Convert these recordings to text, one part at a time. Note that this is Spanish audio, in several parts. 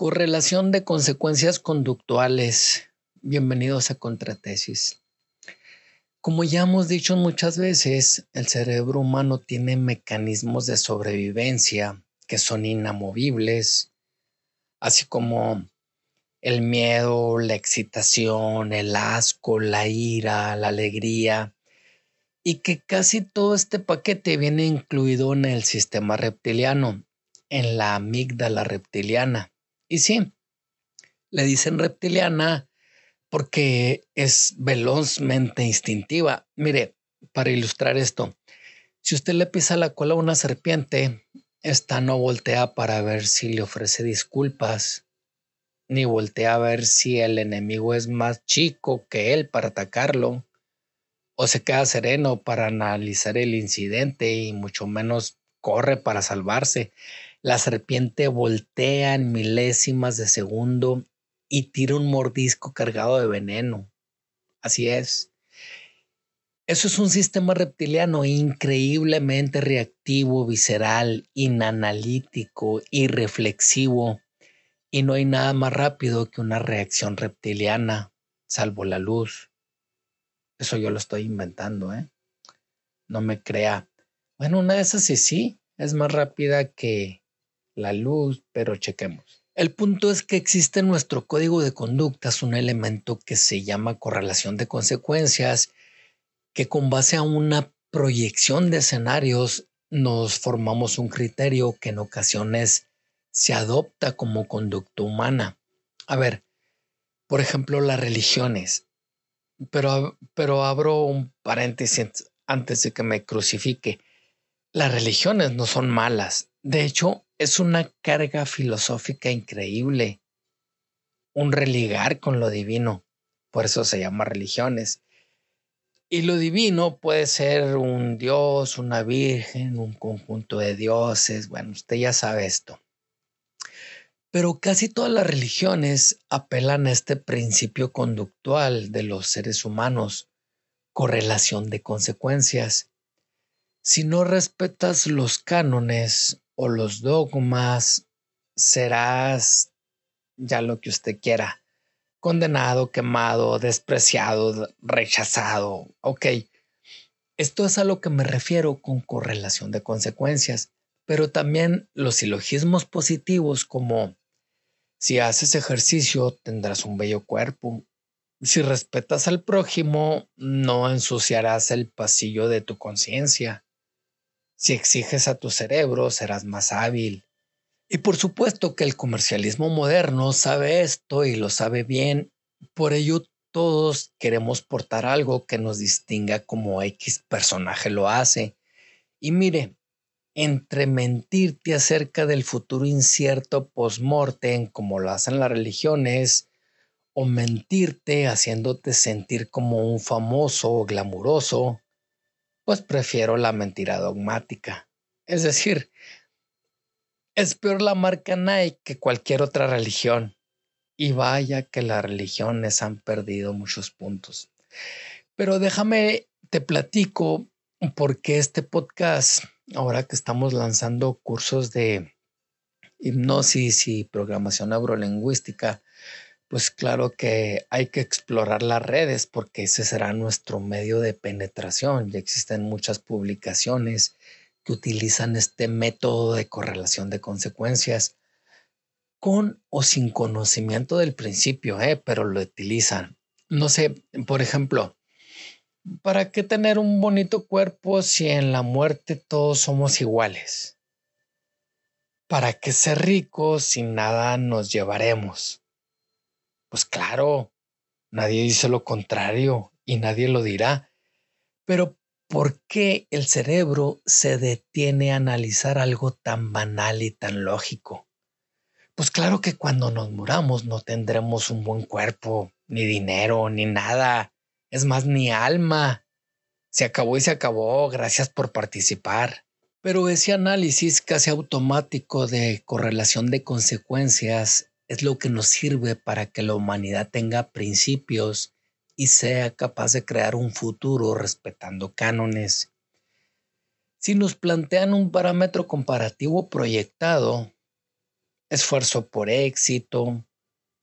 Correlación de consecuencias conductuales. Bienvenidos a Contratesis. Como ya hemos dicho muchas veces, el cerebro humano tiene mecanismos de sobrevivencia que son inamovibles, así como el miedo, la excitación, el asco, la ira, la alegría, y que casi todo este paquete viene incluido en el sistema reptiliano, en la amígdala reptiliana. Y sí, le dicen reptiliana porque es velozmente instintiva. Mire, para ilustrar esto, si usted le pisa la cola a una serpiente, esta no voltea para ver si le ofrece disculpas, ni voltea a ver si el enemigo es más chico que él para atacarlo, o se queda sereno para analizar el incidente y mucho menos corre para salvarse. La serpiente voltea en milésimas de segundo y tira un mordisco cargado de veneno. Así es. Eso es un sistema reptiliano increíblemente reactivo, visceral, inanalítico y reflexivo. Y no hay nada más rápido que una reacción reptiliana, salvo la luz. Eso yo lo estoy inventando, ¿eh? No me crea. Bueno, una de esas sí, sí, es más rápida que la luz, pero chequemos. El punto es que existe en nuestro código de conductas un elemento que se llama correlación de consecuencias, que con base a una proyección de escenarios nos formamos un criterio que en ocasiones se adopta como conducta humana. A ver, por ejemplo, las religiones. Pero, pero abro un paréntesis antes de que me crucifique. Las religiones no son malas. De hecho, es una carga filosófica increíble, un religar con lo divino, por eso se llama religiones. Y lo divino puede ser un dios, una virgen, un conjunto de dioses, bueno, usted ya sabe esto. Pero casi todas las religiones apelan a este principio conductual de los seres humanos, correlación de consecuencias. Si no respetas los cánones o los dogmas, serás ya lo que usted quiera, condenado, quemado, despreciado, rechazado. Ok, esto es a lo que me refiero con correlación de consecuencias, pero también los silogismos positivos como si haces ejercicio tendrás un bello cuerpo. Si respetas al prójimo, no ensuciarás el pasillo de tu conciencia. Si exiges a tu cerebro, serás más hábil. Y por supuesto que el comercialismo moderno sabe esto y lo sabe bien. Por ello, todos queremos portar algo que nos distinga como X personaje lo hace. Y mire, entre mentirte acerca del futuro incierto post-mortem, como lo hacen las religiones, o mentirte haciéndote sentir como un famoso o glamuroso, pues prefiero la mentira dogmática. Es decir, es peor la marca Nike que cualquier otra religión. Y vaya que las religiones han perdido muchos puntos. Pero déjame, te platico por qué este podcast, ahora que estamos lanzando cursos de hipnosis y programación neurolingüística, pues claro que hay que explorar las redes porque ese será nuestro medio de penetración. Ya existen muchas publicaciones que utilizan este método de correlación de consecuencias con o sin conocimiento del principio, ¿eh? pero lo utilizan. No sé, por ejemplo, ¿para qué tener un bonito cuerpo si en la muerte todos somos iguales? ¿Para qué ser ricos si nada nos llevaremos? Pues claro, nadie dice lo contrario y nadie lo dirá. Pero ¿por qué el cerebro se detiene a analizar algo tan banal y tan lógico? Pues claro que cuando nos muramos no tendremos un buen cuerpo, ni dinero, ni nada. Es más, ni alma. Se acabó y se acabó. Gracias por participar. Pero ese análisis casi automático de correlación de consecuencias es lo que nos sirve para que la humanidad tenga principios y sea capaz de crear un futuro respetando cánones. Si nos plantean un parámetro comparativo proyectado, esfuerzo por éxito,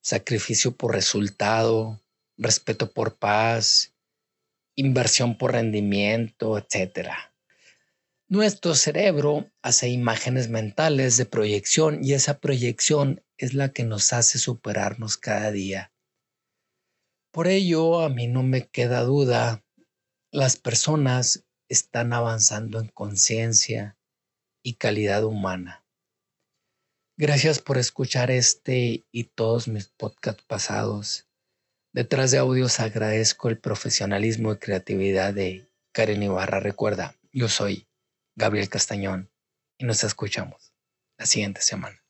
sacrificio por resultado, respeto por paz, inversión por rendimiento, etc. Nuestro cerebro hace imágenes mentales de proyección y esa proyección es la que nos hace superarnos cada día. Por ello, a mí no me queda duda, las personas están avanzando en conciencia y calidad humana. Gracias por escuchar este y todos mis podcasts pasados. Detrás de audios agradezco el profesionalismo y creatividad de Karen Ibarra. Recuerda, yo soy Gabriel Castañón y nos escuchamos la siguiente semana.